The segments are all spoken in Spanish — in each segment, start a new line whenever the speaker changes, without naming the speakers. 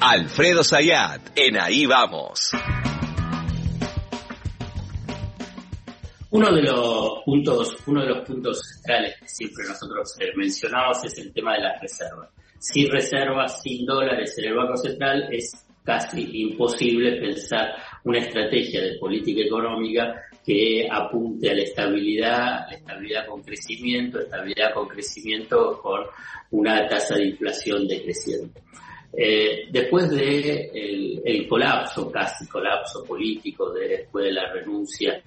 Alfredo Zayat, en Ahí Vamos.
Uno de los puntos, uno de los puntos centrales que siempre nosotros eh, mencionamos es el tema de las reservas. Sin reservas, sin dólares en el Banco Central es casi imposible pensar una estrategia de política económica que apunte a la estabilidad, la estabilidad con crecimiento, estabilidad con crecimiento con una tasa de inflación decreciente. Eh, después de el, colapso, casi colapso político, después de la renuncia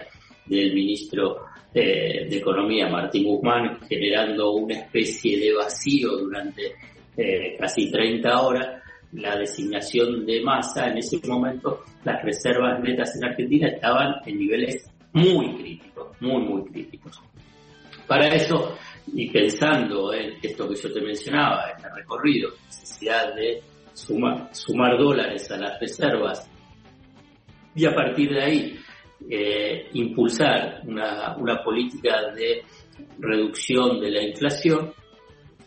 del ministro eh, de Economía, Martín Guzmán, generando una especie de vacío durante eh, casi 30 horas, la designación de masa, en ese momento las reservas netas en Argentina estaban en niveles muy críticos, muy, muy críticos. Para eso, y pensando en esto que yo te mencionaba, este recorrido, necesidad de sumar, dólares a las reservas y a partir de ahí eh, impulsar una, una política de reducción de la inflación,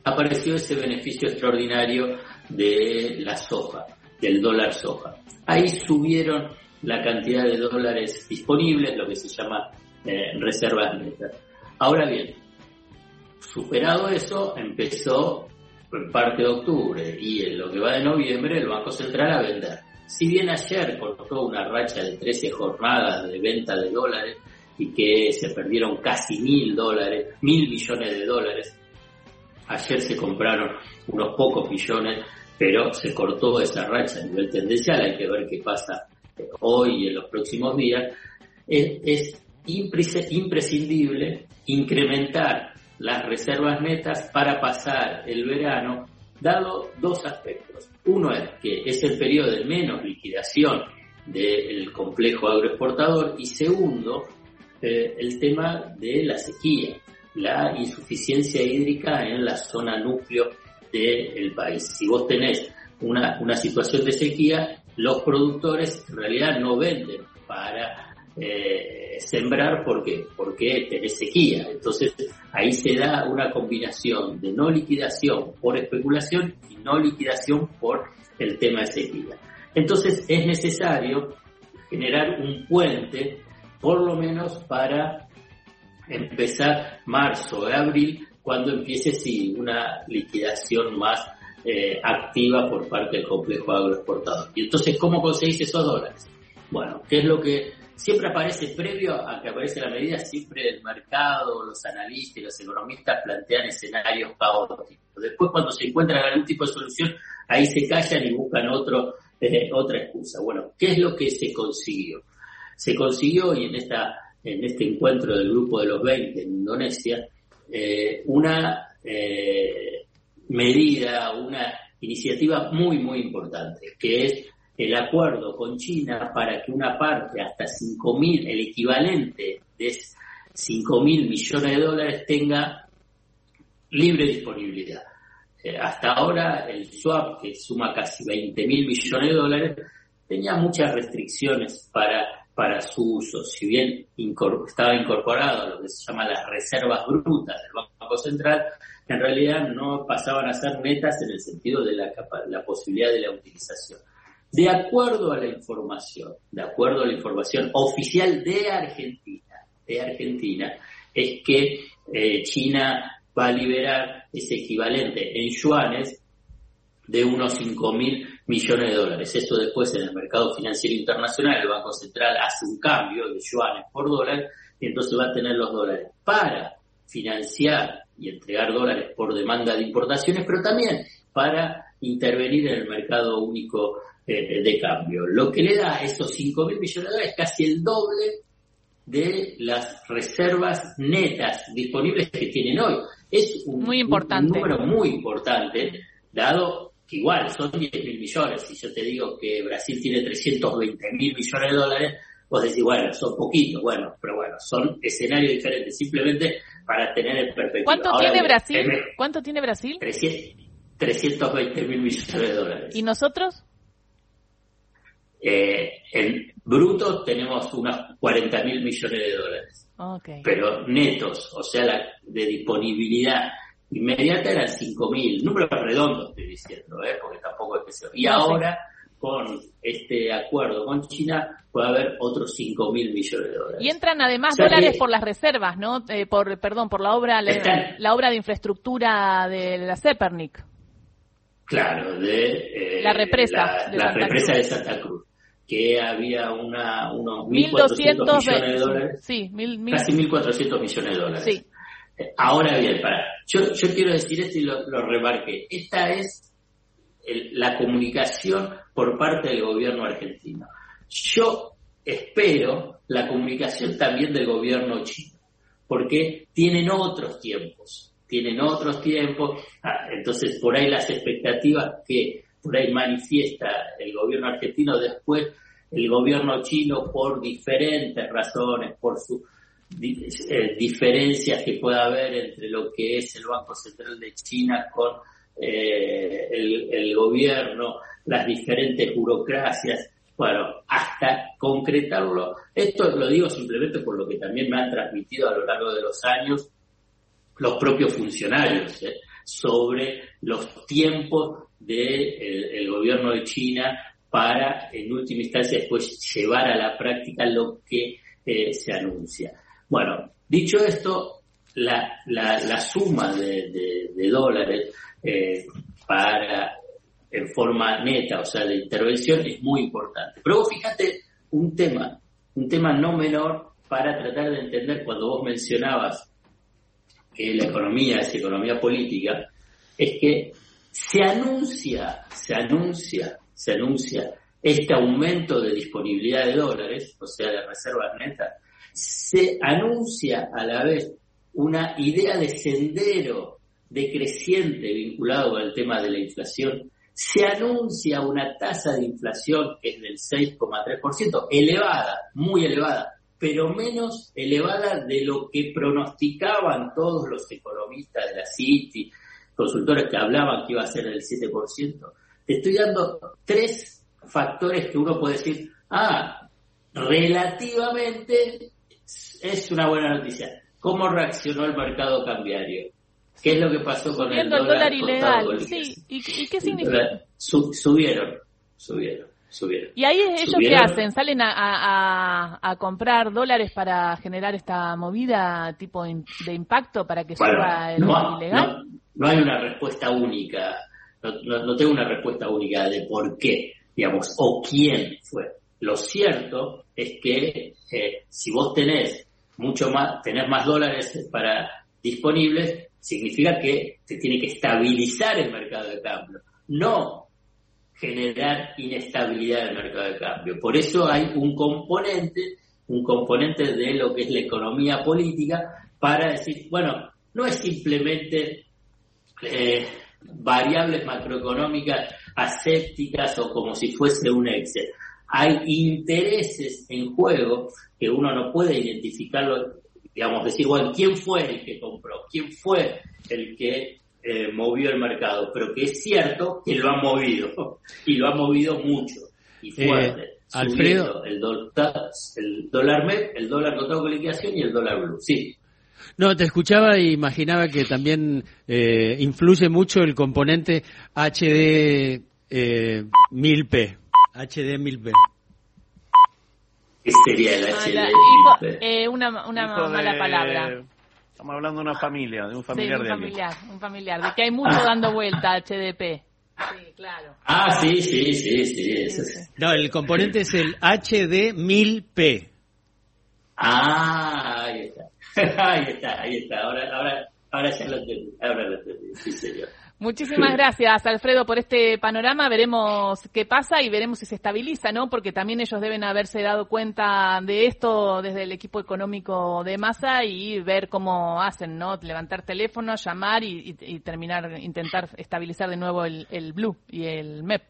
apareció ese beneficio extraordinario de la soja, del dólar soja. Ahí subieron la cantidad de dólares disponibles, lo que se llama eh, reservas netas. Ahora bien, superado eso, empezó parte de octubre y en lo que va de noviembre el Banco Central a vender. Si bien ayer cortó una racha de 13 jornadas de venta de dólares y que se perdieron casi mil dólares, mil millones de dólares, ayer se compraron unos pocos millones, pero se cortó esa racha a nivel tendencial, hay que ver qué pasa hoy y en los próximos días, es imprescindible incrementar las reservas netas para pasar el verano, dado dos aspectos. Uno es que es el periodo de menos liquidación del complejo agroexportador y segundo, eh, el tema de la sequía, la insuficiencia hídrica en la zona núcleo del país. Si vos tenés una, una situación de sequía, los productores en realidad no venden para eh, sembrar porque, porque tenés sequía. Entonces ahí se da una combinación de no liquidación por especulación y no liquidación por el tema de sequía. Entonces es necesario generar un puente, por lo menos para empezar marzo o abril, cuando empiece sí, una liquidación más eh, activa por parte del complejo agroexportador. Y entonces, ¿cómo conseguís esos dólares? Bueno, ¿qué es lo que siempre aparece previo a que aparece la medida, siempre el mercado, los analistas y los economistas plantean escenarios caóticos. Después cuando se encuentran algún tipo de solución, ahí se callan y buscan otro, eh, otra excusa. Bueno, ¿qué es lo que se consiguió? Se consiguió, y en, esta, en este encuentro del grupo de los 20 en Indonesia, eh, una eh, medida, una iniciativa muy, muy importante, que es el acuerdo con China para que una parte, hasta 5 mil, el equivalente de 5 mil millones de dólares tenga libre disponibilidad. Eh, hasta ahora el swap, que suma casi 20 mil millones de dólares, tenía muchas restricciones para, para su uso. Si bien estaba incorporado a lo que se llama las reservas brutas del Banco Central, en realidad no pasaban a ser netas en el sentido de la, la posibilidad de la utilización. De acuerdo a la información, de acuerdo a la información oficial de Argentina, de Argentina, es que eh, China va a liberar ese equivalente en yuanes de unos 5 mil millones de dólares. Eso después en el mercado financiero internacional, el Banco Central hace un cambio de yuanes por dólar y entonces va a tener los dólares para financiar y entregar dólares por demanda de importaciones, pero también para intervenir en el mercado único eh, de cambio. Lo que le da a esos 5 mil millones de dólares es casi el doble de las reservas netas disponibles que tienen hoy. Es un,
muy importante.
número muy importante, dado que igual son 10 mil millones. Si yo te digo que Brasil tiene 320 mil millones de dólares, vos decís, bueno, son poquitos, bueno, pero bueno, son escenarios diferentes, simplemente para tener el perspectiva.
¿Cuánto tiene Brasil? ¿Cuánto tiene Brasil?
320 mil millones de dólares.
¿Y nosotros?
Eh, en bruto tenemos unos 40 mil millones de dólares. Pero netos, o sea, la, de disponibilidad inmediata eran 5.000, números redondos estoy diciendo, ¿eh? porque tampoco es que se... Y ahora, con este acuerdo con China, puede haber otros 5 mil millones de dólares.
Y entran además dólares por las reservas, ¿no? Eh, por, perdón, por la obra, la, obra de infraestructura de la Zepernik.
Claro, de
eh, la represa,
de, la represa de Santa Cruz que había una, unos 1.400 millones de dólares.
Sí, mil,
casi 1.400 millones de dólares. Sí. Eh, ahora bien, para, yo, yo quiero decir esto y lo, lo remarqué. Esta es la comunicación por parte del gobierno argentino. Yo espero la comunicación también del gobierno chino, porque tienen otros tiempos, tienen otros tiempos, ah, entonces por ahí las expectativas que por ahí manifiesta el gobierno argentino, después el gobierno chino por diferentes razones, por sus eh, diferencias que pueda haber entre lo que es el Banco Central de China con eh, el, gobierno, las diferentes burocracias, bueno, hasta concretarlo. Esto lo digo simplemente por lo que también me han transmitido a lo largo de los años los propios funcionarios ¿eh? sobre los tiempos del gobierno de China para, en última instancia, después llevar a la práctica lo que eh, se anuncia. Bueno, dicho esto, la, la, suma de, de dólares eh, para en forma neta, o sea, de intervención, es muy importante. Pero vos fíjate un tema, un tema no menor para tratar de entender cuando vos mencionabas que la economía es economía política, es que se anuncia, se anuncia, se anuncia este aumento de disponibilidad de dólares, o sea, de reservas netas, se anuncia a la vez una idea de sendero decreciente vinculado el tema de la inflación, se anuncia una tasa de inflación que es del 6,3%, elevada, muy elevada, pero menos elevada de lo que pronosticaban todos los economistas de la Citi, consultores que hablaban que iba a ser del 7%. Te estoy dando tres factores que uno puede decir, ah, relativamente es una buena noticia. ¿Cómo reaccionó el mercado cambiario? ¿Qué es lo que pasó con el dólar, el dólar
ilegal? Sí, ¿Y, qué significa?
subieron, subieron. Subieron.
¿Y ahí ellos qué hacen? ¿Salen a, a, comprar dólares para generar esta movida tipo de impacto para que suba el
no,
ilegal?
No, hay una respuesta única, no, no, tengo una respuesta única de por qué, digamos, o quién fue. Lo cierto es que eh, si vos tenés mucho más, tenés más dólares para disponibles, significa que se tiene que estabilizar el mercado de cambio, no generar inestabilidad del mercado de cambio. Por eso hay un componente, un componente de lo que es la economía política para decir, bueno, no es simplemente eh, variables macroeconómicas asépticas o como si fuese un Excel. Hay intereses en juego que uno no puede identificarlo digamos, decir, bueno, ¿quién fue el que compró? ¿Quién fue el que eh, movió el mercado? Pero que es cierto que lo ha movido, y lo ha movido mucho y eh, fuerte.
Alfredo.
El, el dólar MEP, el dólar contado con liquidación y el dólar blue. Sí.
No, te escuchaba e imaginaba que también eh, influye mucho el componente HD 1000P. HD 1000P.
¿Qué sería el HDP?
eh, una una mala palabra.
Estamos hablando de una familia, de un familiar
sí,
un
familiar, un familiar, de que hay mucho dando vuelta HDP.
Sí, claro. Ah, sí, sí, sí, sí.
No, el componente es el HD1000P.
Ah, ahí está. ahí está. Ahora, ahora, ahora ya lo entendí. Ahora lo entendí, sí, señor.
Muchísimas gracias, Alfredo, por este panorama. Veremos qué pasa y veremos si se estabiliza, ¿no? Porque también ellos deben haberse dado cuenta de esto desde el equipo económico de masa y ver cómo hacen, ¿no? Levantar teléfono, llamar y, terminar, intentar estabilizar de nuevo el, Blue y el MEP.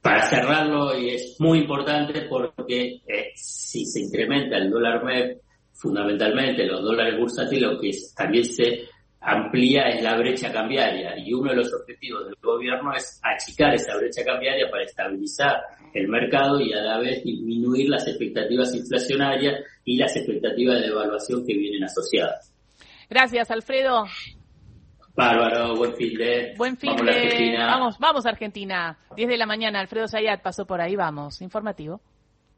Para cerrarlo, y es muy importante porque eh, si se incrementa el dólar MEP, fundamentalmente los dólares bursátiles, lo que también se amplía es la brecha cambiaria y uno de los objetivos del gobierno es achicar esa brecha cambiaria para estabilizar el mercado y a la vez disminuir las expectativas inflacionarias y las expectativas de devaluación que vienen asociadas.
Gracias, Alfredo.
Bárbaro, buen fin de.
Buen fin
Vamos
de...
Argentina.
Vamos, vamos Argentina. 10 de la mañana, Alfredo Zayat pasó por ahí, vamos. Informativo.